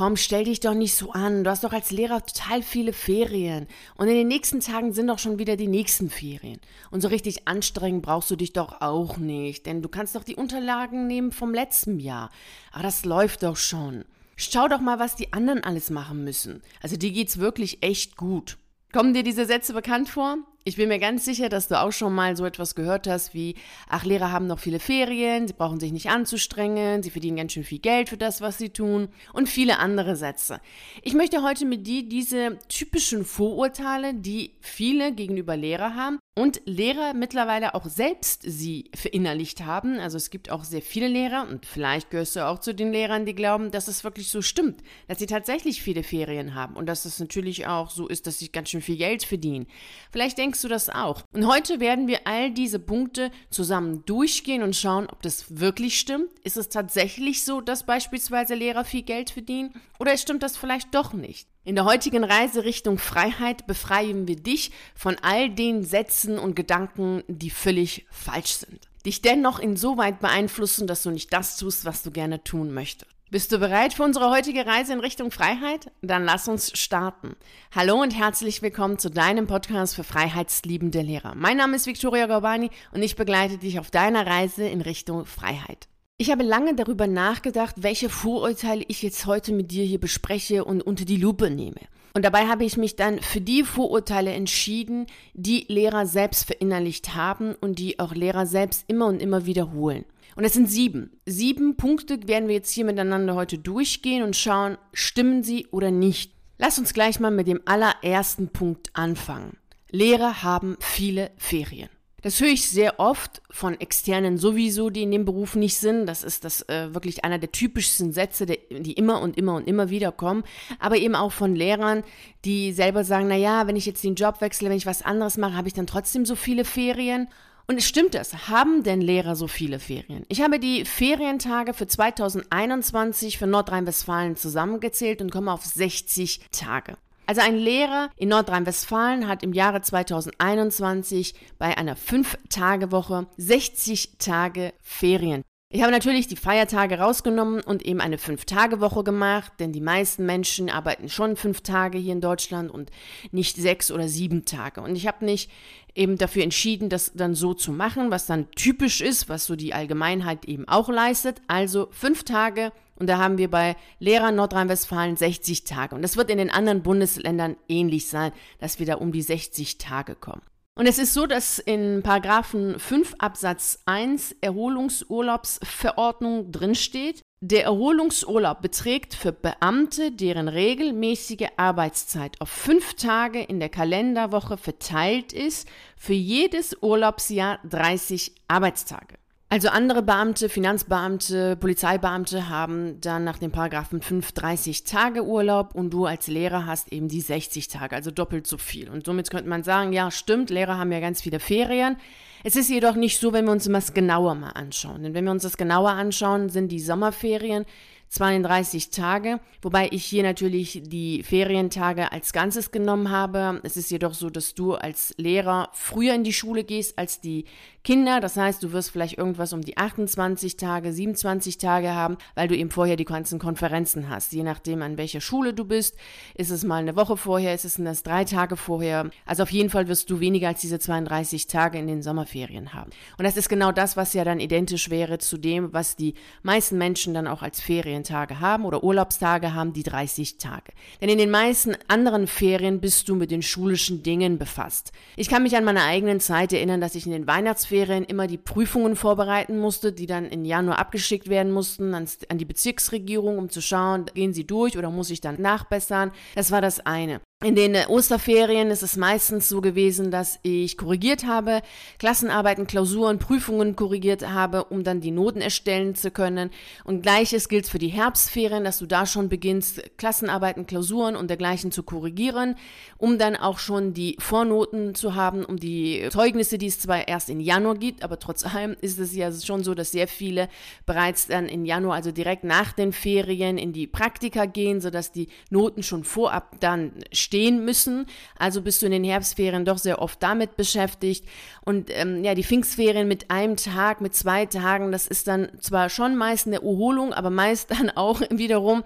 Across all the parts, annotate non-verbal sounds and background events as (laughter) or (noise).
komm, stell dich doch nicht so an. Du hast doch als Lehrer total viele Ferien. Und in den nächsten Tagen sind doch schon wieder die nächsten Ferien. Und so richtig anstrengend brauchst du dich doch auch nicht, denn du kannst doch die Unterlagen nehmen vom letzten Jahr. Aber das läuft doch schon. Schau doch mal, was die anderen alles machen müssen. Also dir geht's wirklich echt gut. Kommen dir diese Sätze bekannt vor? Ich bin mir ganz sicher, dass du auch schon mal so etwas gehört hast wie, ach, Lehrer haben noch viele Ferien, sie brauchen sich nicht anzustrengen, sie verdienen ganz schön viel Geld für das, was sie tun und viele andere Sätze. Ich möchte heute mit dir diese typischen Vorurteile, die viele gegenüber Lehrer haben und Lehrer mittlerweile auch selbst sie verinnerlicht haben. Also es gibt auch sehr viele Lehrer und vielleicht gehörst du auch zu den Lehrern, die glauben, dass es wirklich so stimmt, dass sie tatsächlich viele Ferien haben und dass es natürlich auch so ist, dass sie ganz schön viel Geld verdienen. Vielleicht denkst denkst du das auch? Und heute werden wir all diese Punkte zusammen durchgehen und schauen, ob das wirklich stimmt. Ist es tatsächlich so, dass beispielsweise Lehrer viel Geld verdienen? Oder stimmt das vielleicht doch nicht? In der heutigen Reise Richtung Freiheit befreien wir dich von all den Sätzen und Gedanken, die völlig falsch sind. Dich dennoch insoweit beeinflussen, dass du nicht das tust, was du gerne tun möchtest. Bist du bereit für unsere heutige Reise in Richtung Freiheit? Dann lass uns starten. Hallo und herzlich willkommen zu deinem Podcast für freiheitsliebende Lehrer. Mein Name ist Victoria Gorbani und ich begleite dich auf deiner Reise in Richtung Freiheit. Ich habe lange darüber nachgedacht, welche Vorurteile ich jetzt heute mit dir hier bespreche und unter die Lupe nehme. Und dabei habe ich mich dann für die Vorurteile entschieden, die Lehrer selbst verinnerlicht haben und die auch Lehrer selbst immer und immer wiederholen. Und es sind sieben. Sieben Punkte werden wir jetzt hier miteinander heute durchgehen und schauen, stimmen sie oder nicht. Lass uns gleich mal mit dem allerersten Punkt anfangen. Lehrer haben viele Ferien. Das höre ich sehr oft von Externen sowieso, die in dem Beruf nicht sind. Das ist das äh, wirklich einer der typischsten Sätze, der, die immer und immer und immer wieder kommen. Aber eben auch von Lehrern, die selber sagen, na ja, wenn ich jetzt den Job wechsle, wenn ich was anderes mache, habe ich dann trotzdem so viele Ferien. Und stimmt das? Haben denn Lehrer so viele Ferien? Ich habe die Ferientage für 2021 für Nordrhein-Westfalen zusammengezählt und komme auf 60 Tage. Also ein Lehrer in Nordrhein-Westfalen hat im Jahre 2021 bei einer 5-Tage-Woche 60 Tage Ferien. Ich habe natürlich die Feiertage rausgenommen und eben eine Fünf-Tage-Woche gemacht, denn die meisten Menschen arbeiten schon fünf Tage hier in Deutschland und nicht sechs oder sieben Tage. Und ich habe nicht eben dafür entschieden, das dann so zu machen, was dann typisch ist, was so die Allgemeinheit eben auch leistet. Also fünf Tage und da haben wir bei Lehrern Nordrhein-Westfalen 60 Tage. Und das wird in den anderen Bundesländern ähnlich sein, dass wir da um die 60 Tage kommen. Und es ist so, dass in Paragraphen 5 Absatz 1 Erholungsurlaubsverordnung drinsteht, der Erholungsurlaub beträgt für Beamte, deren regelmäßige Arbeitszeit auf fünf Tage in der Kalenderwoche verteilt ist, für jedes Urlaubsjahr 30 Arbeitstage. Also andere Beamte, Finanzbeamte, Polizeibeamte haben dann nach dem Paragraphen 5 30 Tage Urlaub und du als Lehrer hast eben die 60 Tage, also doppelt so viel. Und somit könnte man sagen, ja, stimmt, Lehrer haben ja ganz viele Ferien. Es ist jedoch nicht so, wenn wir uns das genauer mal anschauen. Denn wenn wir uns das genauer anschauen, sind die Sommerferien 32 Tage, wobei ich hier natürlich die Ferientage als Ganzes genommen habe. Es ist jedoch so, dass du als Lehrer früher in die Schule gehst als die Kinder. Das heißt, du wirst vielleicht irgendwas um die 28 Tage, 27 Tage haben, weil du eben vorher die ganzen Konferenzen hast. Je nachdem, an welcher Schule du bist, ist es mal eine Woche vorher, ist es das drei Tage vorher. Also auf jeden Fall wirst du weniger als diese 32 Tage in den Sommerferien haben. Und das ist genau das, was ja dann identisch wäre zu dem, was die meisten Menschen dann auch als Ferien Ferientage haben oder Urlaubstage haben, die 30 Tage. Denn in den meisten anderen Ferien bist du mit den schulischen Dingen befasst. Ich kann mich an meine eigenen Zeit erinnern, dass ich in den Weihnachtsferien immer die Prüfungen vorbereiten musste, die dann im Januar abgeschickt werden mussten an, an die Bezirksregierung, um zu schauen, gehen sie durch oder muss ich dann nachbessern. Das war das eine. In den äh, Osterferien ist es meistens so gewesen, dass ich korrigiert habe, Klassenarbeiten, Klausuren, Prüfungen korrigiert habe, um dann die Noten erstellen zu können. Und gleiches gilt für die Herbstferien, dass du da schon beginnst, Klassenarbeiten, Klausuren und dergleichen zu korrigieren, um dann auch schon die Vornoten zu haben, um die Zeugnisse, die es zwar erst in Januar gibt, aber trotz allem ist es ja schon so, dass sehr viele bereits dann in Januar, also direkt nach den Ferien, in die Praktika gehen, sodass die Noten schon vorab dann bestehen müssen. Also bist du in den Herbstferien doch sehr oft damit beschäftigt. Und ähm, ja, die Pfingstferien mit einem Tag, mit zwei Tagen, das ist dann zwar schon meist eine Erholung, aber meist dann (laughs) auch wiederum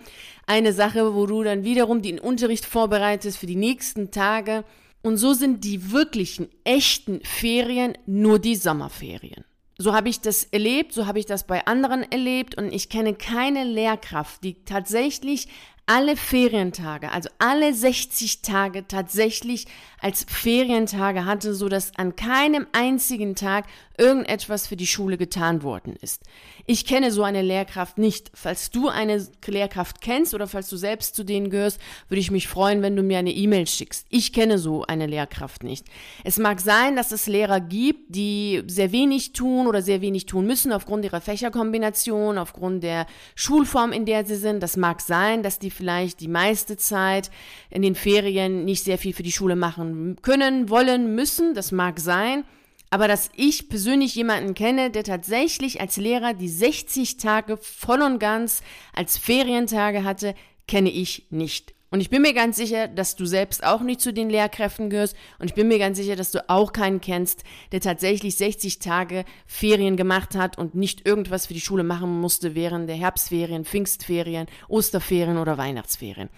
eine Sache, wo du dann wiederum den Unterricht vorbereitest für die nächsten Tage. Und so sind die wirklichen, echten Ferien nur die Sommerferien. So habe ich das erlebt, so habe ich das bei anderen erlebt und ich kenne keine Lehrkraft, die tatsächlich alle Ferientage, also alle 60 Tage tatsächlich als Ferientage hatte, so dass an keinem einzigen Tag irgendetwas für die Schule getan worden ist. Ich kenne so eine Lehrkraft nicht. Falls du eine Lehrkraft kennst oder falls du selbst zu denen gehörst, würde ich mich freuen, wenn du mir eine E-Mail schickst. Ich kenne so eine Lehrkraft nicht. Es mag sein, dass es Lehrer gibt, die sehr wenig tun oder sehr wenig tun müssen aufgrund ihrer Fächerkombination, aufgrund der Schulform, in der sie sind. Das mag sein, dass die vielleicht die meiste Zeit in den Ferien nicht sehr viel für die Schule machen können, wollen, müssen. Das mag sein. Aber dass ich persönlich jemanden kenne, der tatsächlich als Lehrer die 60 Tage voll und ganz als Ferientage hatte, kenne ich nicht. Und ich bin mir ganz sicher, dass du selbst auch nicht zu den Lehrkräften gehörst. Und ich bin mir ganz sicher, dass du auch keinen kennst, der tatsächlich 60 Tage Ferien gemacht hat und nicht irgendwas für die Schule machen musste während der Herbstferien, Pfingstferien, Osterferien oder Weihnachtsferien.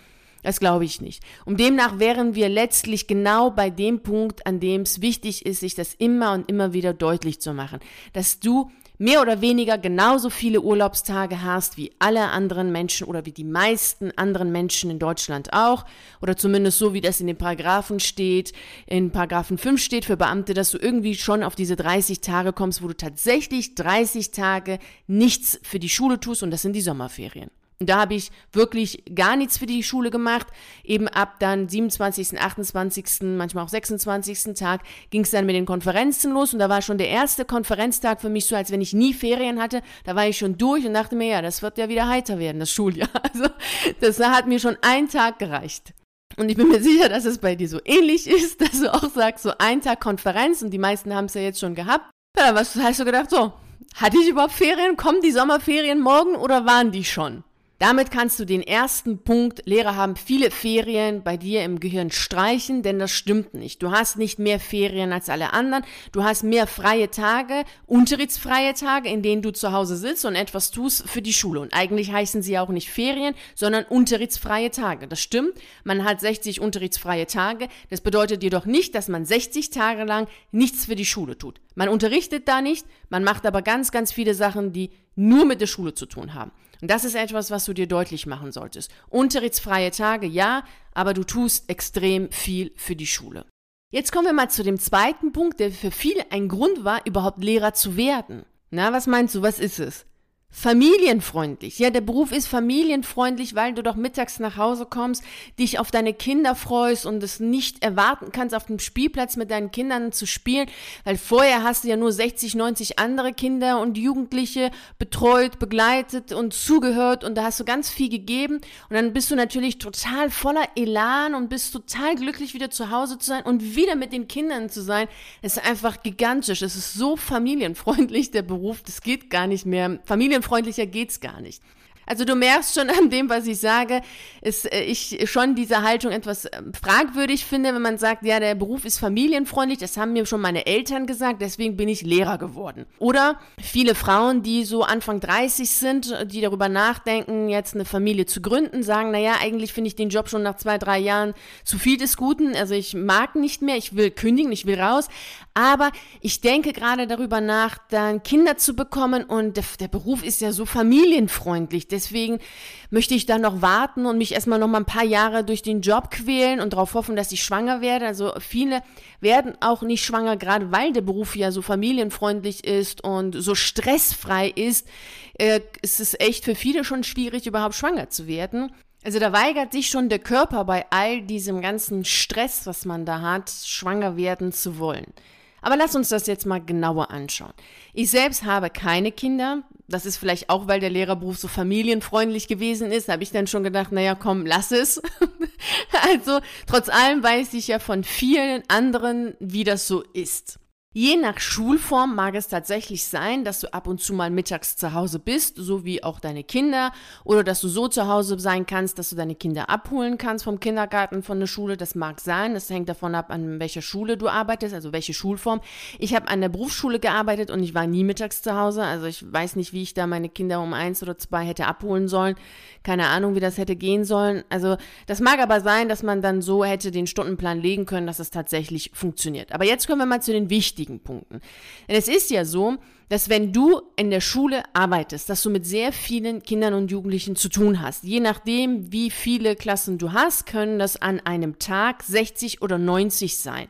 Das glaube ich nicht. Und demnach wären wir letztlich genau bei dem Punkt, an dem es wichtig ist, sich das immer und immer wieder deutlich zu machen, dass du mehr oder weniger genauso viele Urlaubstage hast wie alle anderen Menschen oder wie die meisten anderen Menschen in Deutschland auch oder zumindest so wie das in den Paragraphen steht. In Paragraphen 5 steht für Beamte, dass du irgendwie schon auf diese 30 Tage kommst, wo du tatsächlich 30 Tage nichts für die Schule tust und das sind die Sommerferien. Da habe ich wirklich gar nichts für die Schule gemacht. Eben ab dann 27., 28., manchmal auch 26. Tag ging es dann mit den Konferenzen los. Und da war schon der erste Konferenztag für mich so, als wenn ich nie Ferien hatte. Da war ich schon durch und dachte mir, ja, das wird ja wieder heiter werden, das Schuljahr. (laughs) Also das hat mir schon ein Tag gereicht. Und ich bin mir sicher, dass es bei dir so ähnlich ist, (laughs) dass du auch sagst, so ein Tag Konferenz und die meisten haben es ja jetzt schon gehabt. Ja, was hast du gedacht, so, hatte ich überhaupt Ferien? Kommen die Sommerferien morgen oder waren die schon? Damit kannst du den ersten Punkt, Lehrer haben viele Ferien bei dir im Gehirn streichen, denn das stimmt nicht. Du hast nicht mehr Ferien als alle anderen. Du hast mehr freie Tage, unterrichtsfreie Tage, in denen du zu Hause sitzt und etwas tust für die Schule. Und eigentlich heißen sie auch nicht Ferien, sondern unterrichtsfreie Tage. Das stimmt. Man hat 60 unterrichtsfreie Tage. Das bedeutet jedoch nicht, dass man 60 Tage lang nichts für die Schule tut. Man unterrichtet da nicht, man macht aber ganz, ganz viele Sachen, die nur mit der Schule zu tun haben. Und das ist etwas, was du dir deutlich machen solltest. Unterrichtsfreie Tage, ja, aber du tust extrem viel für die Schule. Jetzt kommen wir mal zu dem zweiten Punkt, der für viele ein Grund war, überhaupt Lehrer zu werden. Na, was meinst du, was ist es? Familienfreundlich. Ja, der Beruf ist familienfreundlich, weil du doch mittags nach Hause kommst, dich auf deine Kinder freust und es nicht erwarten kannst, auf dem Spielplatz mit deinen Kindern zu spielen, weil vorher hast du ja nur 60, 90 andere Kinder und Jugendliche betreut, begleitet und zugehört und da hast du ganz viel gegeben und dann bist du natürlich total voller Elan und bist total glücklich, wieder zu Hause zu sein und wieder mit den Kindern zu sein. Es ist einfach gigantisch. Es ist so familienfreundlich, der Beruf. Das geht gar nicht mehr. Familienfreundlich familienfreundlicher geht's gar nicht. Also du merkst schon an dem, was ich sage, ist äh, ich schon diese Haltung etwas ähm, fragwürdig finde, wenn man sagt, ja, der Beruf ist familienfreundlich, das haben mir schon meine Eltern gesagt, deswegen bin ich Lehrer geworden. Oder viele Frauen, die so Anfang 30 sind, die darüber nachdenken, jetzt eine Familie zu gründen, sagen, naja, eigentlich finde ich den Job schon nach zwei, drei Jahren zu viel des Guten, also ich mag nicht mehr, ich will kündigen, ich will raus, aber ich denke gerade darüber nach, dann Kinder zu bekommen und der, der Beruf ist ja so familienfreundlich, deswegen möchte ich da noch warten und mich erstmal noch mal ein paar Jahre durch den Job quälen und darauf hoffen, dass ich schwanger werde. Also viele werden auch nicht schwanger, gerade weil der Beruf ja so familienfreundlich ist und so stressfrei ist. Äh, ist es echt für viele schon schwierig, überhaupt schwanger zu werden. Also da weigert sich schon der Körper bei all diesem ganzen Stress, was man da hat, schwanger werden zu wollen. Aber lass uns das jetzt mal genauer anschauen. Ich selbst habe keine Kinder. Das ist vielleicht auch, weil der Lehrerberuf so familienfreundlich gewesen ist. Da habe ich dann schon gedacht, naja, komm, lass es. (laughs) also, trotz allem weiß ich ja von vielen anderen, wie das so ist. Je nach Schulform mag es tatsächlich sein, dass du ab und zu mal mittags zu Hause bist, so wie auch deine Kinder, oder dass du so zu Hause sein kannst, dass du deine Kinder abholen kannst vom Kindergarten, von der Schule. Das mag sein. Das hängt davon ab, an welcher Schule du arbeitest, also welche Schulform. Ich habe an der Berufsschule gearbeitet und ich war nie mittags zu Hause. Also ich weiß nicht, wie ich da meine Kinder um eins oder zwei hätte abholen sollen. Keine Ahnung, wie das hätte gehen sollen. Also das mag aber sein, dass man dann so hätte den Stundenplan legen können, dass es tatsächlich funktioniert. Aber jetzt kommen wir mal zu den wichtigen wichtigen Punkten. Denn es ist ja so, dass wenn du in der Schule arbeitest, dass du mit sehr vielen Kindern und Jugendlichen zu tun hast. Je nachdem, wie viele Klassen du hast, können das an einem Tag 60 oder 90 sein.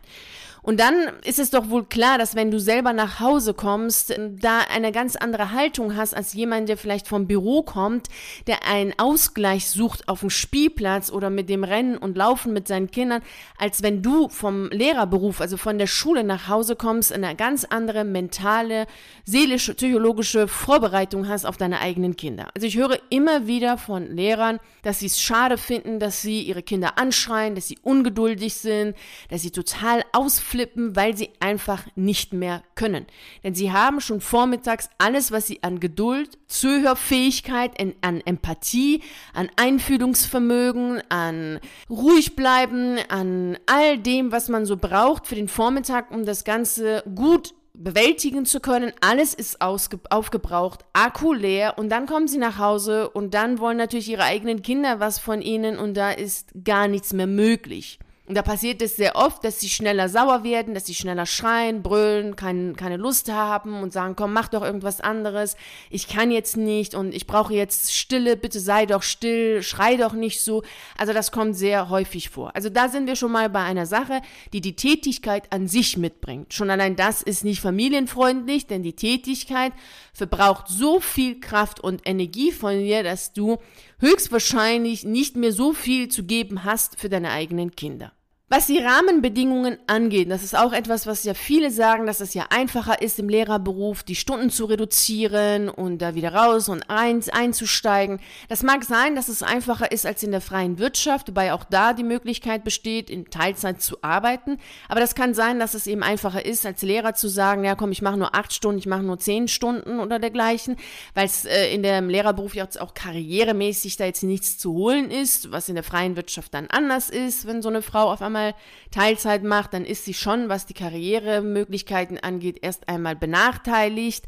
Und dann ist es doch wohl klar, dass wenn du selber nach Hause kommst, da eine ganz andere Haltung hast als jemand, der vielleicht vom Büro kommt, der einen Ausgleich sucht auf dem Spielplatz oder mit dem Rennen und Laufen mit seinen Kindern, als wenn du vom Lehrerberuf, also von der Schule nach Hause kommst, eine ganz andere mentale, seelische, psychologische Vorbereitung hast auf deine eigenen Kinder. Also ich höre immer wieder von Lehrern, dass sie es schade finden, dass sie ihre Kinder anschreien, dass sie ungeduldig sind, dass sie total ausflippen flippen, weil sie einfach nicht mehr können. Denn sie haben schon vormittags alles, was sie an Geduld, Zuhörfähigkeit, an Empathie, an Einfühlungsvermögen, an ruhig bleiben, an all dem, was man so braucht für den Vormittag, um das Ganze gut bewältigen zu können. Alles ist aufgebraucht, Akku leer und dann kommen sie nach Hause und dann wollen natürlich ihre eigenen Kinder was von ihnen und da ist gar nichts mehr möglich. Und da passiert es sehr oft, dass sie schneller sauer werden, dass sie schneller schreien, brüllen, kein, keine Lust haben und sagen, komm, mach doch irgendwas anderes. Ich kann jetzt nicht und ich brauche jetzt Stille, bitte sei doch still, schrei doch nicht so. Also das kommt sehr häufig vor. Also da sind wir schon mal bei einer Sache, die die Tätigkeit an sich mitbringt. Schon allein das ist nicht familienfreundlich, denn die Tätigkeit verbraucht so viel Kraft und Energie von dir, dass du höchstwahrscheinlich nicht mehr so viel zu geben hast für deine eigenen Kinder. Was die Rahmenbedingungen angeht, das ist auch etwas, was ja viele sagen, dass es ja einfacher ist, im Lehrerberuf die Stunden zu reduzieren und da wieder raus und eins einzusteigen. Das mag sein, dass es einfacher ist als in der freien Wirtschaft, wobei auch da die Möglichkeit besteht, in Teilzeit zu arbeiten. Aber das kann sein, dass es eben einfacher ist, als Lehrer zu sagen, ja komm, ich mache nur acht Stunden, ich mache nur zehn Stunden oder dergleichen, weil es äh, in dem Lehrerberuf jetzt auch karrieremäßig da jetzt nichts zu holen ist, was in der freien Wirtschaft dann anders ist, wenn so eine Frau auf einmal einmal Teilzeit macht, dann ist sie schon, was die Karrieremöglichkeiten angeht, erst einmal benachteiligt.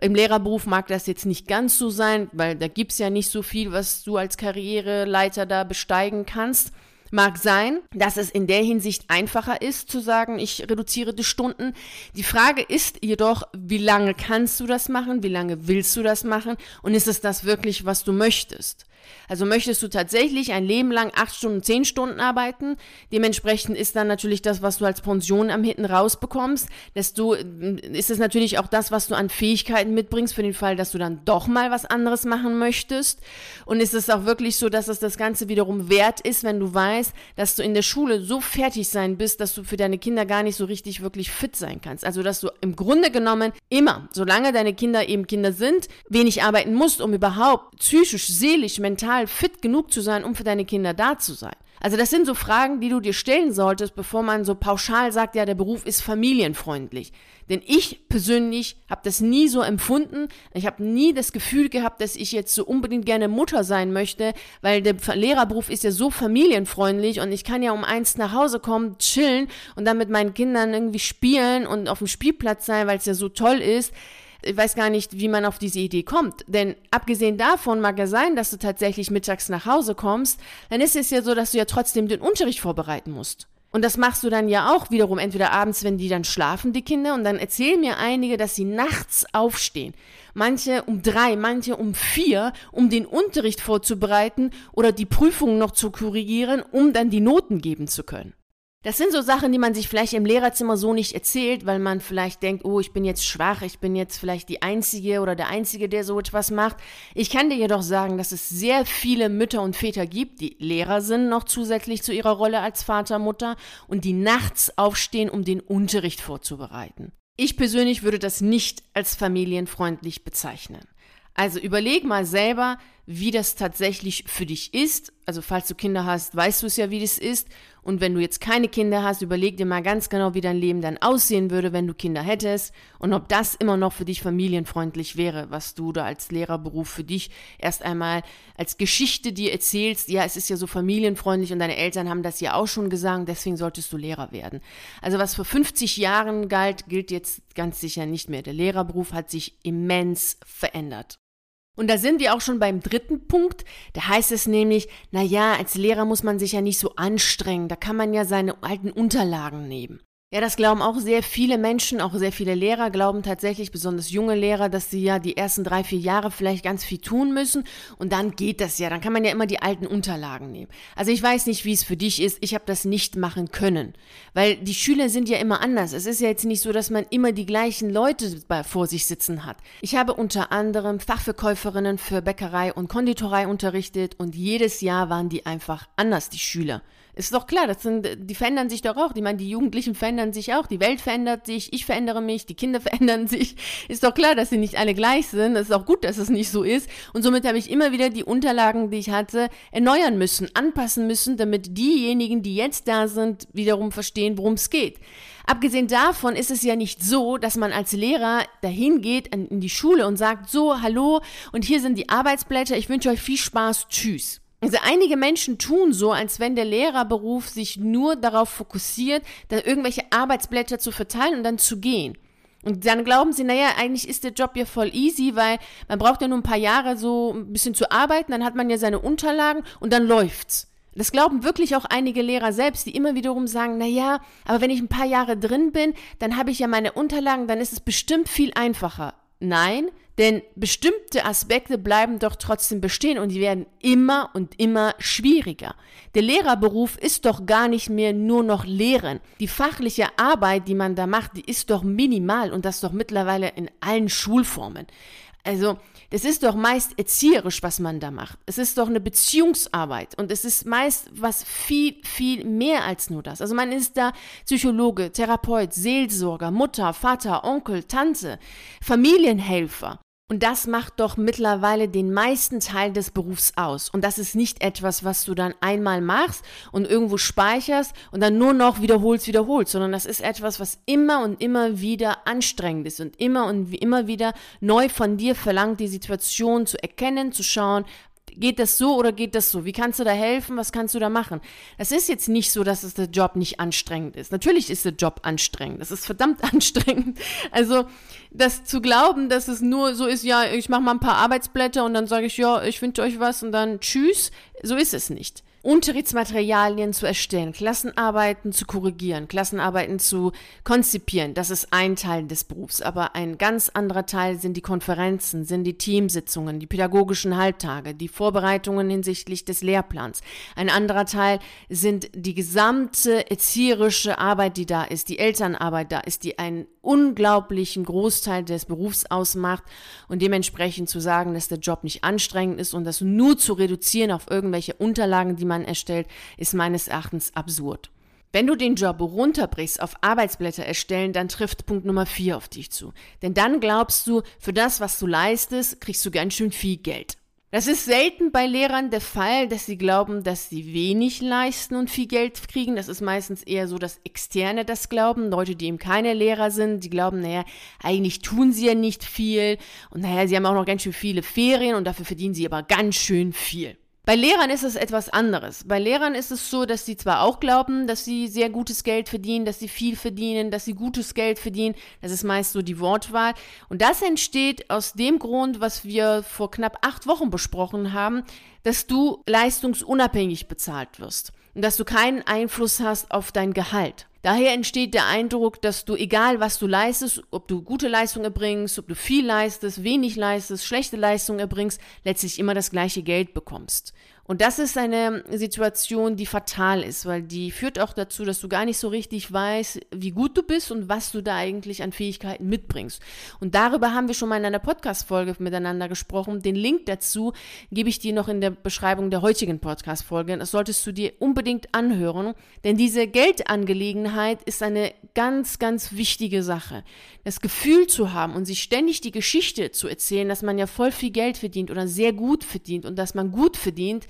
Im Lehrerberuf mag das jetzt nicht ganz so sein, weil da gibt es ja nicht so viel, was du als Karriereleiter da besteigen kannst. Mag sein, dass es in der Hinsicht einfacher ist zu sagen, ich reduziere die Stunden. Die Frage ist jedoch, wie lange kannst du das machen? Wie lange willst du das machen? Und ist es das wirklich, was du möchtest? Also möchtest du tatsächlich ein Leben lang acht Stunden, zehn Stunden arbeiten? Dementsprechend ist dann natürlich das, was du als Pension am hinten rausbekommst. Desto ist es natürlich auch das, was du an Fähigkeiten mitbringst für den Fall, dass du dann doch mal was anderes machen möchtest. Und ist es auch wirklich so, dass es das Ganze wiederum wert ist, wenn du weißt, dass du in der Schule so fertig sein bist, dass du für deine Kinder gar nicht so richtig wirklich fit sein kannst. Also dass du im Grunde genommen immer, solange deine Kinder eben Kinder sind, wenig arbeiten musst, um überhaupt psychisch, seelisch, mental mental fit genug zu sein, um für deine Kinder da zu sein? Also das sind so Fragen, die du dir stellen solltest, bevor man so pauschal sagt, ja, der Beruf ist familienfreundlich. Denn ich persönlich habe das nie so empfunden. Ich habe nie das Gefühl gehabt, dass ich jetzt so unbedingt gerne Mutter sein möchte, weil der Lehrerberuf ist ja so familienfreundlich und ich kann ja um eins nach Hause kommen, chillen und dann mit meinen Kindern irgendwie spielen und auf dem Spielplatz sein, weil es ja so toll ist ich weiß gar nicht, wie man auf diese Idee kommt. Denn abgesehen davon mag es sein, dass du tatsächlich mittags nach Hause kommst, dann ist es ja so, dass du ja trotzdem den Unterricht vorbereiten musst. Und das machst du dann ja auch wiederum entweder abends, wenn die dann schlafen, die Kinder. Und dann erzählen mir einige, dass sie nachts aufstehen. Manche um drei, manche um vier, um den Unterricht vorzubereiten oder die Prüfungen noch zu korrigieren, um dann die Noten geben zu können. Das sind so Sachen, die man sich vielleicht im Lehrerzimmer so nicht erzählt, weil man vielleicht denkt, oh, ich bin jetzt schwach, ich bin jetzt vielleicht die Einzige oder der Einzige, der so etwas macht. Ich kann dir jedoch sagen, dass es sehr viele Mütter und Väter gibt, die Lehrer sind noch zusätzlich zu ihrer Rolle als Vater, Mutter und die nachts aufstehen, um den Unterricht vorzubereiten. Ich persönlich würde das nicht als familienfreundlich bezeichnen. Also überleg mal selber, wie das tatsächlich für dich ist. Also falls du Kinder hast, weißt du es ja, wie das ist. Und wenn du jetzt keine Kinder hast, überleg dir mal ganz genau, wie dein Leben dann aussehen würde, wenn du Kinder hättest und ob das immer noch für dich familienfreundlich wäre, was du da als Lehrerberuf für dich erst einmal als Geschichte dir erzählst. Ja, es ist ja so familienfreundlich und deine Eltern haben das ja auch schon gesagt, deswegen solltest du Lehrer werden. Also was vor 50 Jahren galt, gilt jetzt ganz sicher nicht mehr. Der Lehrerberuf hat sich immens verändert. Und da sind wir auch schon beim dritten Punkt. Da heißt es nämlich, na ja, als Lehrer muss man sich ja nicht so anstrengen. Da kann man ja seine alten Unterlagen nehmen. Ja, das glauben auch sehr viele Menschen, auch sehr viele Lehrer glauben tatsächlich, besonders junge Lehrer, dass sie ja die ersten drei, vier Jahre vielleicht ganz viel tun müssen und dann geht das ja. Dann kann man ja immer die alten Unterlagen nehmen. Also ich weiß nicht, wie es für dich ist. Ich habe das nicht machen können, weil die Schüler sind ja immer anders. Es ist ja jetzt nicht so, dass man immer die gleichen Leute vor sich sitzen hat. Ich habe unter anderem Fachverkäuferinnen für Bäckerei und Konditorei unterrichtet und jedes Jahr waren die einfach anders, die Schüler. Ist doch klar, das sind, die verändern sich doch auch. Ich meine, die Jugendlichen verändern sich auch, die Welt verändert sich, ich verändere mich, die Kinder (laughs) verändern sich. Ist doch klar, dass sie nicht alle gleich sind. Es ist auch gut, dass es nicht so ist. Und somit habe ich immer wieder die Unterlagen, die ich hatte, erneuern müssen, anpassen müssen, damit diejenigen, die jetzt da sind, wiederum verstehen, worum es geht. Abgesehen davon ist es ja nicht so, dass man als Lehrer dahin geht in die Schule und sagt, so, hallo, und hier sind die Arbeitsblätter, ich wünsche euch viel Spaß, tschüss. Also einige Menschen tun so, als wenn der Lehrerberuf sich nur darauf fokussiert, da irgendwelche Arbeitsblätter zu verteilen und dann zu gehen. Und dann glauben sie, naja, eigentlich ist der Job ja voll easy, weil man braucht ja nur ein paar Jahre so ein bisschen zu arbeiten, dann hat man ja seine Unterlagen und dann läuft's. Das glauben wirklich auch einige Lehrer selbst, die immer wiederum sagen, naja, aber wenn ich ein paar Jahre drin bin, dann habe ich ja meine Unterlagen, dann ist es bestimmt viel einfacher. Nein, denn bestimmte Aspekte bleiben doch trotzdem bestehen und die werden immer und immer schwieriger. Der Lehrerberuf ist doch gar nicht mehr nur noch Lehren. Die fachliche Arbeit, die man da macht, die ist doch minimal und das doch mittlerweile in allen Schulformen. Also, das ist doch meist erzieherisch, was man da macht. Es ist doch eine Beziehungsarbeit und es ist meist was viel, viel mehr als nur das. Also man ist da Psychologe, Therapeut, Seelsorger, Mutter, Vater, Onkel, Tante, Familienhelfer. Und das macht doch mittlerweile den meisten Teil des Berufs aus. Und das ist nicht etwas, was du dann einmal machst und irgendwo speicherst und dann nur noch wiederholst, wiederholst, sondern das ist etwas, was immer und immer wieder anstrengend ist und immer und immer wieder neu von dir verlangt, die Situation zu erkennen, zu schauen, Geht das so oder geht das so? Wie kannst du da helfen? Was kannst du da machen? Das ist jetzt nicht so, dass es der Job nicht anstrengend ist. Natürlich ist der Job anstrengend. Das ist verdammt (laughs) anstrengend. Also, das zu glauben, dass es nur so ist, ja, ich mache mal ein paar Arbeitsblätter und dann sage ich, ja, ich wünsche euch was und dann tschüss. So ist es nicht. Unterrichtsmaterialien zu erstellen, Klassenarbeiten zu korrigieren, Klassenarbeiten zu konzipieren, das ist ein Teil des Berufs. Aber ein ganz anderer Teil sind die Konferenzen, sind die Teamsitzungen, die pädagogischen Halbtage, die Vorbereitungen hinsichtlich des Lehrplans. Ein anderer Teil sind die gesamte erzieherische Arbeit, die da ist, die Elternarbeit da ist, die einen unglaublichen Großteil des Berufs ausmacht und dementsprechend zu sagen, dass der Job nicht anstrengend ist und das nur zu reduzieren auf irgendwelche Unterlagen, die man man erstellt, ist meines Erachtens absurd. Wenn du den Job runterbrichst auf Arbeitsblätter erstellen, dann trifft Punkt Nummer 4 auf dich zu. Denn dann glaubst du, für das, was du leistest, kriegst du ganz schön viel Geld. Das ist selten bei Lehrern der Fall, dass sie glauben, dass sie wenig leisten und viel Geld kriegen. Das ist meistens eher so, dass Externe das glauben. Leute, die eben keine Lehrer sind, die glauben, naja, eigentlich tun sie ja nicht viel. Und naja, sie haben auch noch ganz schön viele Ferien und dafür verdienen sie aber ganz schön viel. Bei Lehrern ist es etwas anderes. Bei Lehrern ist es so, dass sie zwar auch glauben, dass sie sehr gutes Geld verdienen, dass sie viel verdienen, dass sie gutes Geld verdienen. Das ist meist so die Wortwahl. Und das entsteht aus dem Grund, was wir vor knapp acht Wochen besprochen haben, dass du leistungsunabhängig bezahlt wirst und dass du keinen Einfluss hast auf dein Gehalt. Daher entsteht der Eindruck, dass du, egal was du leistest, ob du gute Leistung erbringst, ob du viel leistest, wenig leistest, schlechte Leistung erbringst, letztlich immer das gleiche Geld bekommst. Und das ist eine Situation, die fatal ist, weil die führt auch dazu, dass du gar nicht so richtig weißt, wie gut du bist und was du da eigentlich an Fähigkeiten mitbringst. Und darüber haben wir schon mal in einer Podcast-Folge miteinander gesprochen. Den Link dazu gebe ich dir noch in der Beschreibung der heutigen Podcast-Folge. Das solltest du dir unbedingt anhören, denn diese Geldangelegenheit ist eine ganz, ganz wichtige Sache. Das Gefühl zu haben und sich ständig die Geschichte zu erzählen, dass man ja voll viel Geld verdient oder sehr gut verdient und dass man gut verdient,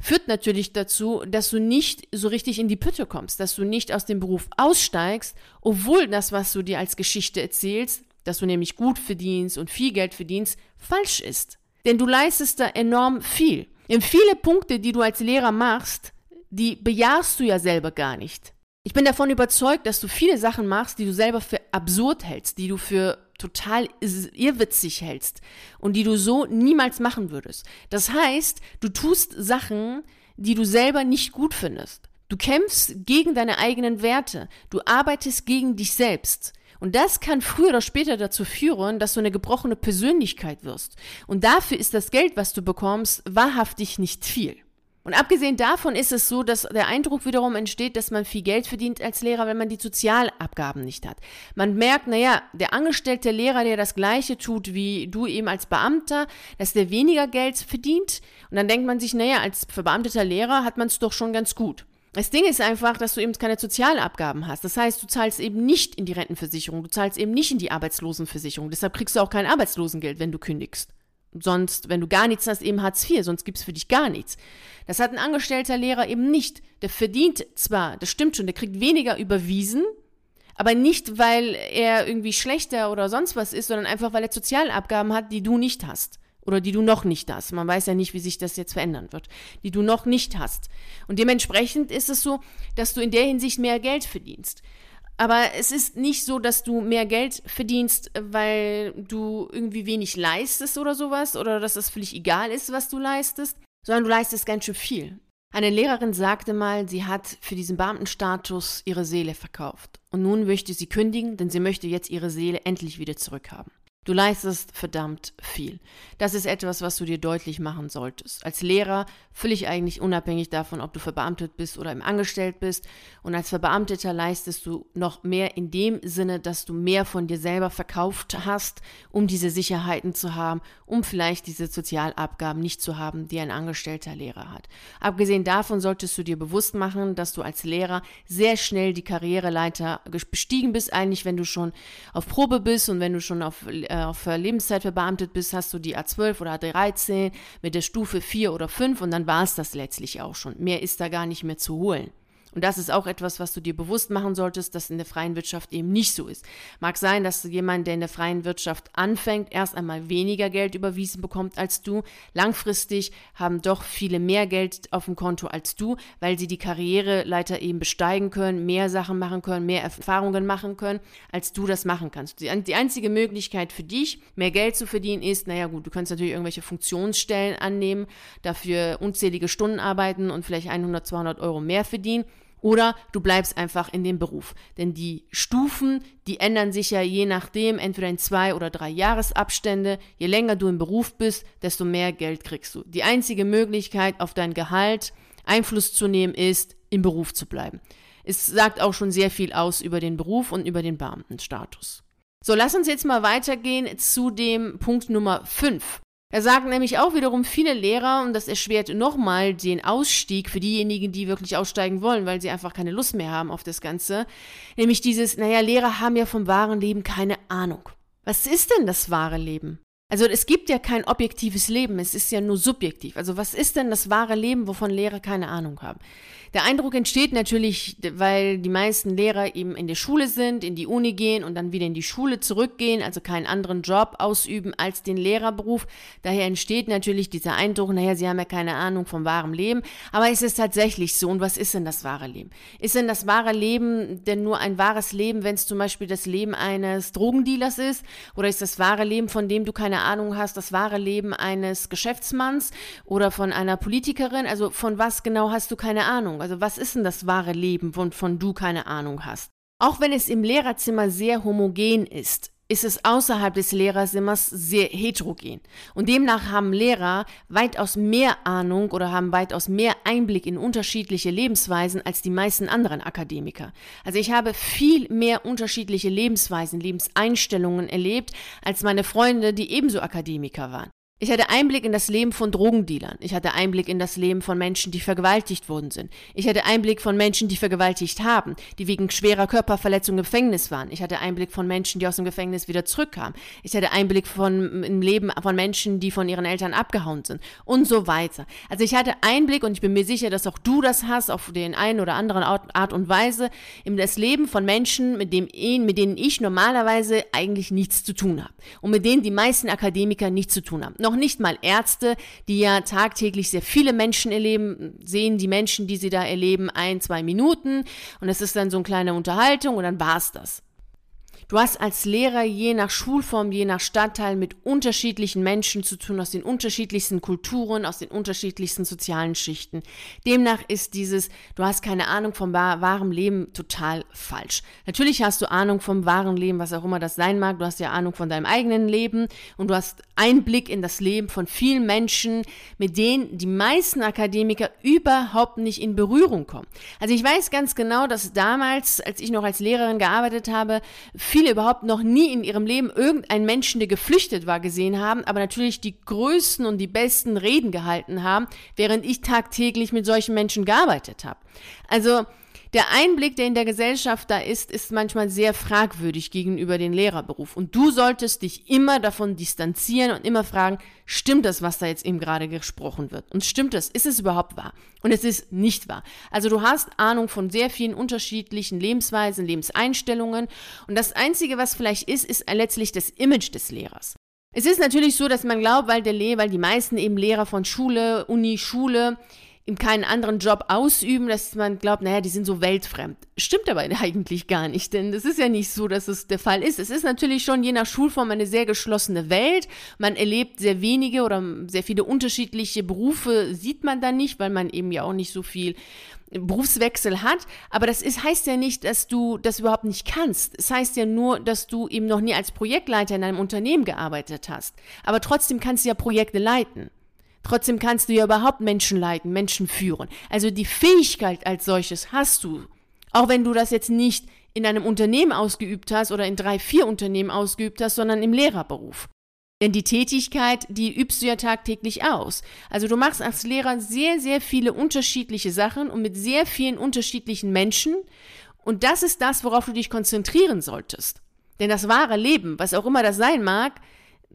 führt natürlich dazu, dass du nicht so richtig in die Pütte kommst, dass du nicht aus dem Beruf aussteigst, obwohl das, was du dir als Geschichte erzählst, dass du nämlich gut verdienst und viel Geld verdienst, falsch ist. Denn du leistest da enorm viel. Und viele Punkte, die du als Lehrer machst, die bejahst du ja selber gar nicht. Ich bin davon überzeugt, dass du viele Sachen machst, die du selber für absurd hältst, die du für total irrwitzig hältst und die du so niemals machen würdest. Das heißt, du tust Sachen, die du selber nicht gut findest. Du kämpfst gegen deine eigenen Werte. Du arbeitest gegen dich selbst. Und das kann früher oder später dazu führen, dass du eine gebrochene Persönlichkeit wirst. Und dafür ist das Geld, was du bekommst, wahrhaftig nicht viel. Und abgesehen davon ist es so, dass der Eindruck wiederum entsteht, dass man viel Geld verdient als Lehrer, wenn man die Sozialabgaben nicht hat. Man merkt, naja, der angestellte Lehrer, der das Gleiche tut wie du eben als Beamter, dass der weniger Geld verdient. Und dann denkt man sich, naja, als verbeamteter Lehrer hat man es doch schon ganz gut. Das Ding ist einfach, dass du eben keine Sozialabgaben hast. Das heißt, du zahlst eben nicht in die Rentenversicherung, du zahlst eben nicht in die Arbeitslosenversicherung. Deshalb kriegst du auch kein Arbeitslosengeld, wenn du kündigst. Sonst, wenn du gar nichts hast, eben Hartz IV, sonst gibt es für dich gar nichts. Das hat ein angestellter Lehrer eben nicht. Der verdient zwar, das stimmt schon, der kriegt weniger überwiesen, aber nicht, weil er irgendwie schlechter oder sonst was ist, sondern einfach, weil er Sozialabgaben hat, die du nicht hast. Oder die du noch nicht hast. Man weiß ja nicht, wie sich das jetzt verändern wird. Die du noch nicht hast. Und dementsprechend ist es so, dass du in der Hinsicht mehr Geld verdienst. Aber es ist nicht so, dass du mehr Geld verdienst, weil du irgendwie wenig leistest oder sowas oder dass es völlig egal ist, was du leistest, sondern du leistest ganz schön viel. Eine Lehrerin sagte mal, sie hat für diesen Beamtenstatus ihre Seele verkauft. Und nun möchte sie kündigen, denn sie möchte jetzt ihre Seele endlich wieder zurückhaben. Du leistest verdammt viel. Das ist etwas, was du dir deutlich machen solltest. Als Lehrer, völlig eigentlich unabhängig davon, ob du verbeamtet bist oder im Angestellt bist. Und als Verbeamteter leistest du noch mehr in dem Sinne, dass du mehr von dir selber verkauft hast, um diese Sicherheiten zu haben, um vielleicht diese Sozialabgaben nicht zu haben, die ein angestellter Lehrer hat. Abgesehen davon solltest du dir bewusst machen, dass du als Lehrer sehr schnell die Karriereleiter bestiegen bist, eigentlich wenn du schon auf Probe bist und wenn du schon auf äh, auf Lebenszeit verbeamtet bist, hast du die A12 oder A13 mit der Stufe 4 oder 5 und dann war es das letztlich auch schon. Mehr ist da gar nicht mehr zu holen. Und das ist auch etwas, was du dir bewusst machen solltest, dass in der freien Wirtschaft eben nicht so ist. Mag sein, dass jemand, der in der freien Wirtschaft anfängt, erst einmal weniger Geld überwiesen bekommt als du. Langfristig haben doch viele mehr Geld auf dem Konto als du, weil sie die Karriereleiter eben besteigen können, mehr Sachen machen können, mehr Erfahrungen machen können, als du das machen kannst. Die, die einzige Möglichkeit für dich, mehr Geld zu verdienen, ist, naja gut, du kannst natürlich irgendwelche Funktionsstellen annehmen, dafür unzählige Stunden arbeiten und vielleicht 100, 200 Euro mehr verdienen. Oder du bleibst einfach in dem Beruf. Denn die Stufen, die ändern sich ja je nachdem, entweder in zwei oder drei Jahresabstände. Je länger du im Beruf bist, desto mehr Geld kriegst du. Die einzige Möglichkeit, auf dein Gehalt Einfluss zu nehmen, ist, im Beruf zu bleiben. Es sagt auch schon sehr viel aus über den Beruf und über den Beamtenstatus. So, lass uns jetzt mal weitergehen zu dem Punkt Nummer 5. Er sagt nämlich auch wiederum viele Lehrer, und das erschwert nochmal den Ausstieg für diejenigen, die wirklich aussteigen wollen, weil sie einfach keine Lust mehr haben auf das Ganze. Nämlich dieses, naja, Lehrer haben ja vom wahren Leben keine Ahnung. Was ist denn das wahre Leben? Also es gibt ja kein objektives Leben, es ist ja nur subjektiv. Also was ist denn das wahre Leben, wovon Lehrer keine Ahnung haben? Der Eindruck entsteht natürlich, weil die meisten Lehrer eben in der Schule sind, in die Uni gehen und dann wieder in die Schule zurückgehen, also keinen anderen Job ausüben als den Lehrerberuf. Daher entsteht natürlich dieser Eindruck, naja, sie haben ja keine Ahnung vom wahren Leben. Aber ist es tatsächlich so? Und was ist denn das wahre Leben? Ist denn das wahre Leben denn nur ein wahres Leben, wenn es zum Beispiel das Leben eines Drogendealers ist? Oder ist das wahre Leben, von dem du keine Ahnung hast, das wahre Leben eines Geschäftsmanns oder von einer Politikerin? Also von was genau hast du keine Ahnung? Ahnung. Also was ist denn das wahre Leben, wovon du keine Ahnung hast? Auch wenn es im Lehrerzimmer sehr homogen ist, ist es außerhalb des Lehrersimmers sehr heterogen. Und demnach haben Lehrer weitaus mehr Ahnung oder haben weitaus mehr Einblick in unterschiedliche Lebensweisen als die meisten anderen Akademiker. Also ich habe viel mehr unterschiedliche Lebensweisen, Lebenseinstellungen erlebt als meine Freunde, die ebenso Akademiker waren. Ich hatte Einblick in das Leben von Drogendealern. Ich hatte Einblick in das Leben von Menschen, die vergewaltigt worden sind. Ich hatte Einblick von Menschen, die vergewaltigt haben, die wegen schwerer Körperverletzung im Gefängnis waren. Ich hatte Einblick von Menschen, die aus dem Gefängnis wieder zurückkamen. Ich hatte Einblick von im Leben von Menschen, die von ihren Eltern abgehauen sind und so weiter. Also ich hatte Einblick und ich bin mir sicher, dass auch du das hast auf den einen oder anderen Art und Weise in das Leben von Menschen, mit dem mit denen ich normalerweise eigentlich nichts zu tun habe und mit denen die meisten Akademiker nichts zu tun haben noch nicht mal Ärzte, die ja tagtäglich sehr viele Menschen erleben, sehen die Menschen, die sie da erleben, ein, zwei Minuten und es ist dann so eine kleine Unterhaltung und dann war's das. Du hast als Lehrer je nach Schulform, je nach Stadtteil mit unterschiedlichen Menschen zu tun, aus den unterschiedlichsten Kulturen, aus den unterschiedlichsten sozialen Schichten. Demnach ist dieses, du hast keine Ahnung vom wahren Leben total falsch. Natürlich hast du Ahnung vom wahren Leben, was auch immer das sein mag. Du hast ja Ahnung von deinem eigenen Leben und du hast Einblick in das Leben von vielen Menschen, mit denen die meisten Akademiker überhaupt nicht in Berührung kommen. Also ich weiß ganz genau, dass damals, als ich noch als Lehrerin gearbeitet habe, viele überhaupt noch nie in ihrem Leben irgendeinen Menschen, der geflüchtet war, gesehen haben, aber natürlich die größten und die besten Reden gehalten haben, während ich tagtäglich mit solchen Menschen gearbeitet habe. Also der Einblick, der in der Gesellschaft da ist, ist manchmal sehr fragwürdig gegenüber dem Lehrerberuf. Und du solltest dich immer davon distanzieren und immer fragen, stimmt das, was da jetzt eben gerade gesprochen wird? Und stimmt das? Ist es überhaupt wahr? Und es ist nicht wahr. Also du hast Ahnung von sehr vielen unterschiedlichen Lebensweisen, Lebenseinstellungen. Und das Einzige, was vielleicht ist, ist letztlich das Image des Lehrers. Es ist natürlich so, dass man glaubt, weil der Lehrer, weil die meisten eben Lehrer von Schule, Uni, Schule, ihm keinen anderen Job ausüben, dass man glaubt, naja, die sind so weltfremd. Stimmt aber (laughs) eigentlich gar nicht, denn es ist ja nicht so, dass es der Fall ist. Es ist natürlich schon je nach Schulform eine sehr geschlossene Welt. Man erlebt sehr wenige oder sehr viele unterschiedliche Berufe sieht man da nicht, weil man eben ja auch nicht so viel Berufswechsel hat, aber das ist, heißt ja nicht, dass du das überhaupt nicht kannst. Es heißt ja nur, dass du eben noch nie als Projektleiter in einem Unternehmen gearbeitet hast. Aber trotzdem kannst du ja Projekte leiten. Trotzdem kannst du ja überhaupt Menschen leiten, Menschen führen. Also die Fähigkeit als solches hast du. Auch wenn du das jetzt nicht in einem Unternehmen ausgeübt hast oder in drei, vier Unternehmen ausgeübt hast, sondern im Lehrerberuf. Denn die Tätigkeit, die übst du ja tagtäglich aus. Also du machst als Lehrer sehr, sehr viele unterschiedliche Sachen und mit sehr vielen unterschiedlichen Menschen. Und das ist das, worauf du dich konzentrieren solltest. Denn das wahre Leben, was auch immer das sein mag,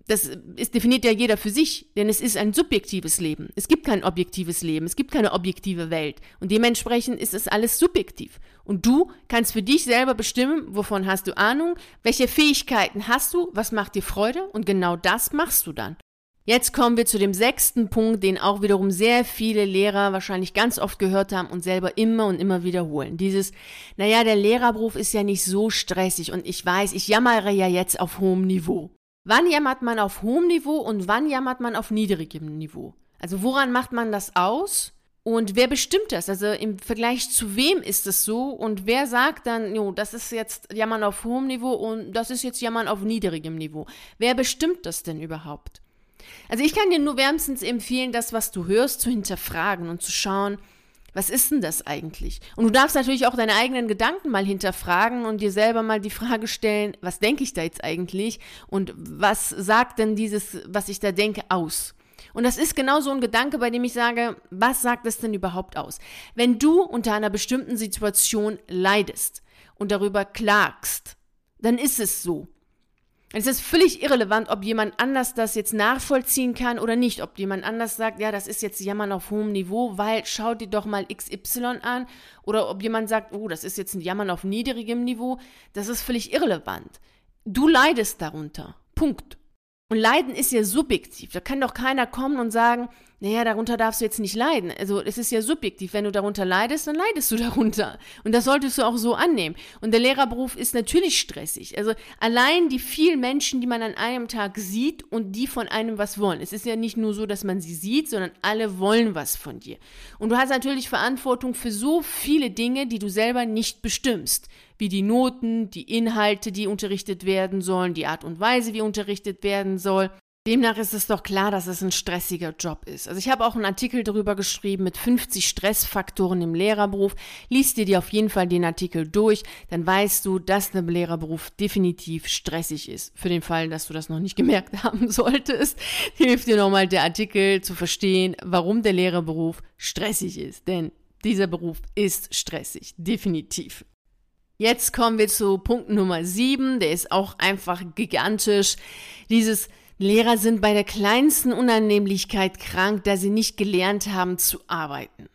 das ist, definiert ja jeder für sich, denn es ist ein subjektives Leben. Es gibt kein objektives Leben, es gibt keine objektive Welt. Und dementsprechend ist es alles subjektiv. Und du kannst für dich selber bestimmen, wovon hast du Ahnung, welche Fähigkeiten hast du, was macht dir Freude und genau das machst du dann. Jetzt kommen wir zu dem sechsten Punkt, den auch wiederum sehr viele Lehrer wahrscheinlich ganz oft gehört haben und selber immer und immer wiederholen. Dieses, naja, der Lehrerberuf ist ja nicht so stressig und ich weiß, ich jammere ja jetzt auf hohem Niveau. Wann jammert man auf hohem Niveau und wann jammert man auf niedrigem Niveau? Also woran macht man das aus? Und wer bestimmt das? Also im Vergleich zu wem ist es so? Und wer sagt dann, jo, das ist jetzt Jammern auf hohem Niveau und das ist jetzt Jammern auf niedrigem Niveau? Wer bestimmt das denn überhaupt? Also ich kann dir nur wärmstens empfehlen, das, was du hörst, zu hinterfragen und zu schauen, was ist denn das eigentlich? Und du darfst natürlich auch deine eigenen Gedanken mal hinterfragen und dir selber mal die Frage stellen, was denke ich da jetzt eigentlich und was sagt denn dieses, was ich da denke, aus? Und das ist genau so ein Gedanke, bei dem ich sage, was sagt es denn überhaupt aus? Wenn du unter einer bestimmten Situation leidest und darüber klagst, dann ist es so. Es ist völlig irrelevant, ob jemand anders das jetzt nachvollziehen kann oder nicht. Ob jemand anders sagt, ja, das ist jetzt Jammern auf hohem Niveau, weil schau dir doch mal XY an. Oder ob jemand sagt, oh, das ist jetzt ein Jammern auf niedrigem Niveau. Das ist völlig irrelevant. Du leidest darunter. Punkt. Und Leiden ist ja subjektiv. Da kann doch keiner kommen und sagen, naja, darunter darfst du jetzt nicht leiden. Also es ist ja subjektiv. Wenn du darunter leidest, dann leidest du (laughs) darunter. Und das solltest du auch so annehmen. Und der Lehrerberuf ist natürlich stressig. Also allein die vielen Menschen, die man an einem Tag sieht und die von einem was wollen. Es ist ja nicht nur so, dass man sie sieht, sondern alle wollen was von dir. Und du hast natürlich Verantwortung für so viele Dinge, die du selber nicht bestimmst. Wie die Noten, die Inhalte, die unterrichtet werden sollen, die Art und Weise, wie unterrichtet werden soll. Demnach ist es doch klar, dass es ein stressiger Job ist. Also ich habe auch einen Artikel darüber geschrieben mit 50 Stressfaktoren im Lehrerberuf. Lies dir dir auf jeden Fall den Artikel durch, dann weißt du, dass der Lehrerberuf definitiv stressig ist. Für den Fall, dass du das noch nicht (laughs) gemerkt haben solltest, hilft dir nochmal der Artikel zu verstehen, warum der Lehrerberuf stressig ist. Denn dieser Beruf ist stressig, definitiv. Jetzt kommen wir zu Punkt Nummer 7, der ist auch einfach gigantisch. Dieses Lehrer sind bei der kleinsten Unannehmlichkeit krank, da sie nicht gelernt haben zu arbeiten.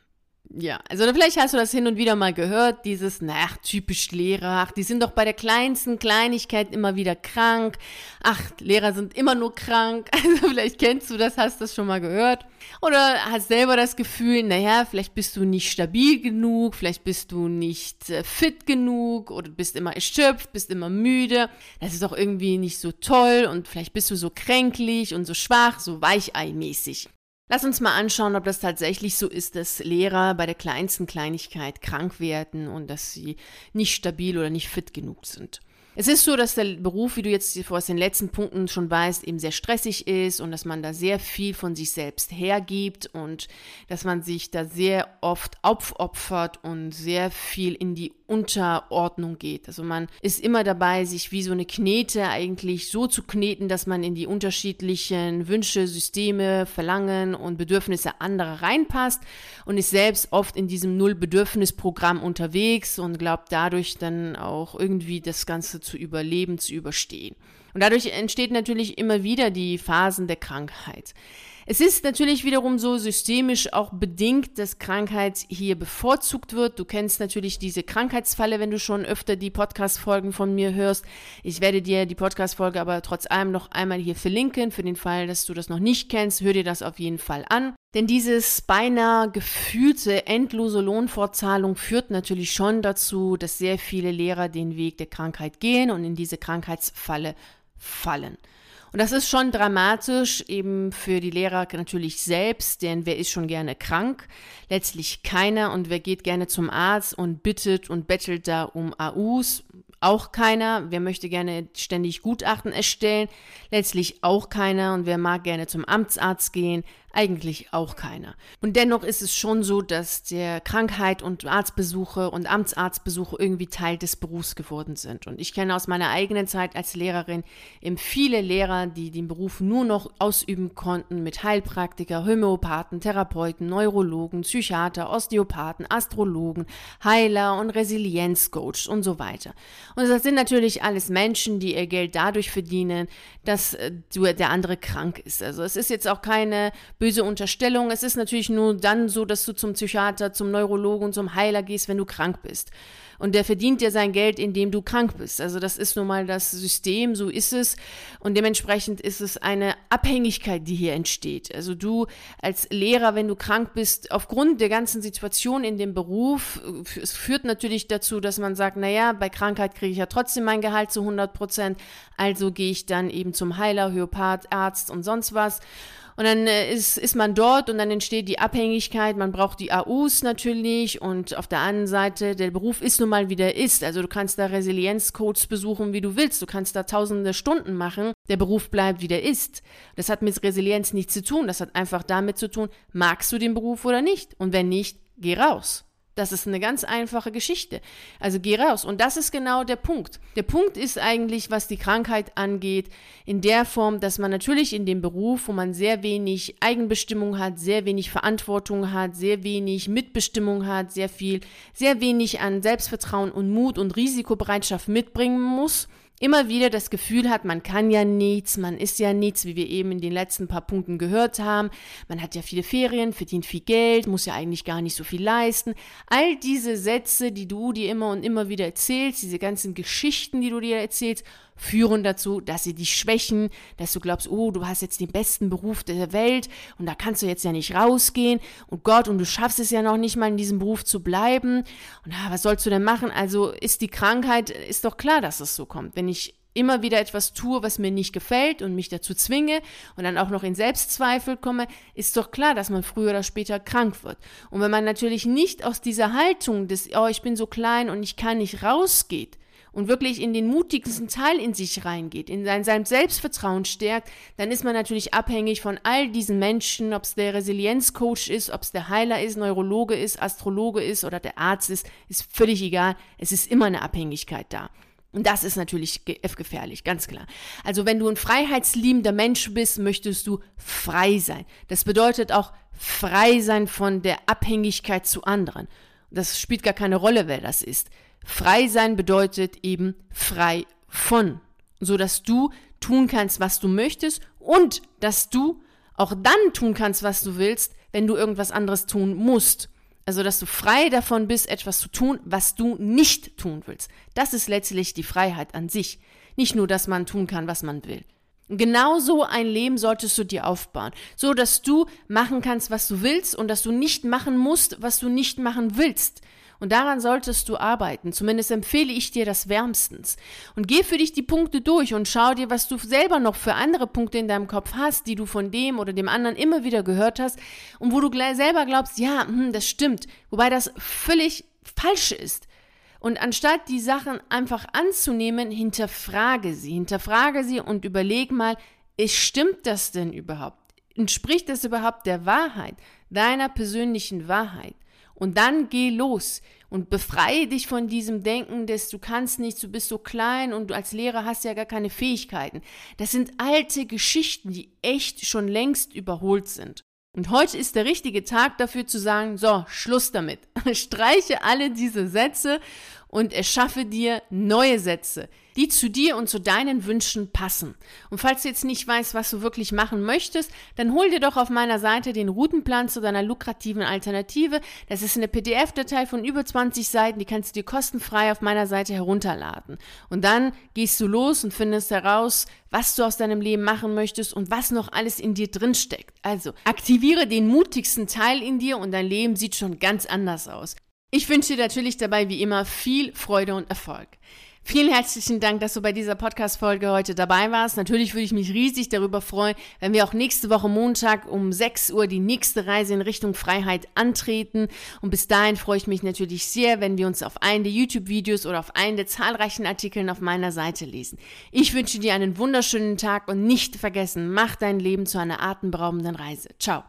Ja, also vielleicht hast du das hin und wieder mal gehört, dieses, na, typisch Lehrer, ach, die sind doch bei der kleinsten Kleinigkeit immer wieder krank. Ach, Lehrer sind immer nur krank. (laughs) Also vielleicht kennst du das, hast das schon mal gehört. Oder hast selber das Gefühl, naja, vielleicht bist du nicht stabil genug, vielleicht bist du nicht äh, fit genug oder bist immer erschöpft, bist immer müde. Das ist doch irgendwie nicht so toll und vielleicht bist du so kränklich und so schwach, so weicheimäßig. Lass uns mal anschauen, ob das tatsächlich so ist, dass Lehrer bei der kleinsten Kleinigkeit krank werden und dass sie nicht stabil oder nicht fit genug sind. Es ist so, dass der Beruf, wie du jetzt aus den letzten Punkten schon weißt, eben sehr stressig ist und dass man da sehr viel von sich selbst hergibt und dass man sich da sehr oft aufopfert und sehr viel in die Unterordnung geht. Also man ist immer dabei, sich wie so eine Knete eigentlich so zu kneten, dass man in die unterschiedlichen Wünsche, Systeme, Verlangen und Bedürfnisse anderer reinpasst und ist selbst oft in diesem Null-Bedürfnis-Programm unterwegs und glaubt dadurch dann auch irgendwie das Ganze zu überleben, zu überstehen. Und dadurch entsteht natürlich immer wieder die Phasen der Krankheit. Es ist natürlich wiederum so systemisch auch bedingt, dass Krankheit hier bevorzugt wird. Du kennst natürlich diese Krankheitsfalle, wenn du schon öfter die Podcast-Folgen von mir hörst. Ich werde dir die Podcast-Folge aber trotz allem noch einmal hier verlinken. Für den Fall, dass du das noch nicht kennst, hör dir das auf jeden Fall an. Denn dieses beinahe gefühlte endlose Lohnfortzahlung führt natürlich schon dazu, dass sehr viele Lehrer den Weg der Krankheit gehen und in diese Krankheitsfalle fallen. Und das ist schon dramatisch, eben für die Lehrer natürlich selbst, denn wer ist schon gerne krank? Letztlich keiner. Und wer geht gerne zum Arzt und bittet und bettelt da um AUs? Auch keiner. Wer möchte gerne ständig Gutachten erstellen? Letztlich auch keiner. Und wer mag gerne zum Amtsarzt gehen? Eigentlich auch keiner. Und dennoch ist es schon so, dass der Krankheit und Arztbesuche und Amtsarztbesuche irgendwie Teil des Berufs geworden sind. Und ich kenne aus meiner eigenen Zeit als Lehrerin eben viele Lehrer, die den Beruf nur noch ausüben konnten mit Heilpraktiker, Homöopathen, Therapeuten, Neurologen, Psychiater, Osteopathen, Astrologen, Heiler und Resilienzcoach und so weiter. Und das sind natürlich alles Menschen, die ihr Geld dadurch verdienen, dass äh, der andere krank ist. Also es ist jetzt auch keine böse Unterstellung. Es ist natürlich nur dann so, dass du zum Psychiater, zum Neurologen, zum Heiler gehst, wenn du krank bist. Und der verdient dir sein Geld, indem du krank bist. Also das ist nun mal das System, so ist es. Und dementsprechend ist es eine Abhängigkeit, die hier entsteht. Also du als Lehrer, wenn du krank bist, aufgrund der ganzen Situation in dem Beruf, es führt natürlich dazu, dass man sagt, naja, bei Krankheit kriege ich ja trotzdem mein Gehalt zu 100 Prozent. Also gehe ich dann eben zum Heiler, Homöopath, Arzt und sonst was. Und dann äh, ist, ist man dort und dann entsteht die Abhängigkeit, man braucht die AUs natürlich und auf der anderen Seite, der Beruf ist nun mal wie der ist. Also du kannst da Resilienzcodes besuchen, wie du willst. Du kannst da tausende Stunden machen. Der Beruf bleibt wie der ist. Das hat mit Resilienz nichts zu tun. Das hat einfach damit zu tun, magst du den Beruf oder nicht? Und wenn nicht, geh raus. Das ist eine ganz einfache Geschichte. Also geh raus. Und das ist genau der Punkt. Der Punkt ist eigentlich, was die Krankheit angeht, in der Form, dass man natürlich in dem Beruf, wo man sehr wenig Eigenbestimmung hat, sehr wenig Verantwortung hat, sehr wenig Mitbestimmung hat, sehr viel, sehr wenig an Selbstvertrauen und Mut und Risikobereitschaft mitbringen muss, immer wieder das Gefühl hat, man kann ja nichts, man ist ja nichts, wie wir eben in den letzten paar Punkten gehört haben. Man hat ja viele Ferien, verdient viel Geld, muss ja eigentlich gar nicht so viel leisten. All diese Sätze, die du dir immer und immer wieder erzählst, diese ganzen Geschichten, die du dir erzählst, führen dazu, dass sie dich schwächen, dass du glaubst, oh, du hast jetzt den besten Beruf der Welt und da kannst du jetzt ja nicht rausgehen und Gott und du schaffst es ja noch nicht mal in diesem Beruf zu bleiben und ah, was sollst du denn machen? Also ist die Krankheit, ist doch klar, dass es so kommt. Wenn ich immer wieder etwas tue, was mir nicht gefällt und mich dazu zwinge und dann auch noch in Selbstzweifel komme, ist doch klar, dass man früher oder später krank wird. Und wenn man natürlich nicht aus dieser Haltung des, oh, ich bin so klein und ich kann nicht rausgeht, und wirklich in den mutigsten Teil in sich reingeht, in sein, sein Selbstvertrauen stärkt, dann ist man natürlich abhängig von all diesen Menschen, ob es der Resilienzcoach ist, ob es der Heiler ist, Neurologe ist, Astrologe ist oder der Arzt ist, ist völlig egal. Es ist immer eine Abhängigkeit da. Und das ist natürlich gefährlich, ganz klar. Also wenn du ein freiheitsliebender Mensch bist, möchtest du frei sein. Das bedeutet auch frei sein von der Abhängigkeit zu anderen. Das spielt gar keine Rolle, wer das ist. Frei sein bedeutet eben frei von, so dass du tun kannst, was du möchtest und dass du auch dann tun kannst, was du willst, wenn du irgendwas anderes tun musst. Also, dass du frei davon bist, etwas zu tun, was du nicht tun willst. Das ist letztlich die Freiheit an sich. Nicht nur, dass man tun kann, was man will. Genau so ein Leben solltest du dir aufbauen, so dass du machen kannst, was du willst und dass du nicht machen musst, was du nicht machen willst. Und daran solltest du arbeiten. Zumindest empfehle ich dir das wärmstens. Und geh für dich die Punkte durch und schau dir, was du selber noch für andere Punkte in deinem Kopf hast, die du von dem oder dem anderen immer wieder gehört hast und wo du selber glaubst, ja, hm, das stimmt. Wobei das völlig falsch ist. Und anstatt die Sachen einfach anzunehmen, hinterfrage sie, hinterfrage sie und überleg mal, stimmt das denn überhaupt? Entspricht das überhaupt der Wahrheit, deiner persönlichen Wahrheit? Und dann geh los und befreie dich von diesem Denken, dass du kannst nichts, du bist so klein und du als Lehrer hast ja gar keine Fähigkeiten. Das sind alte Geschichten, die echt schon längst überholt sind. Und heute ist der richtige Tag dafür zu sagen, so, Schluss damit. (laughs) Streiche alle diese Sätze und erschaffe dir neue Sätze, die zu dir und zu deinen Wünschen passen. Und falls du jetzt nicht weißt, was du wirklich machen möchtest, dann hol dir doch auf meiner Seite den Routenplan zu deiner lukrativen Alternative. Das ist eine PDF-Datei von über 20 Seiten, die kannst du dir kostenfrei auf meiner Seite herunterladen. Und dann gehst du los und findest heraus, was du aus deinem Leben machen möchtest und was noch alles in dir drin steckt. Also aktiviere den mutigsten Teil in dir und dein Leben sieht schon ganz anders aus. Ich wünsche dir natürlich dabei wie immer viel Freude und Erfolg. Vielen herzlichen Dank, dass du bei dieser Podcast-Folge heute dabei warst. Natürlich würde ich mich riesig darüber freuen, wenn wir auch nächste Woche Montag um 6 Uhr die nächste Reise in Richtung Freiheit antreten. Und bis dahin freue ich mich natürlich sehr, wenn wir uns auf einen der YouTube-Videos oder auf einen der zahlreichen Artikeln auf meiner Seite lesen. Ich wünsche dir einen wunderschönen Tag und nicht vergessen, mach dein Leben zu einer atemberaubenden Reise. Ciao.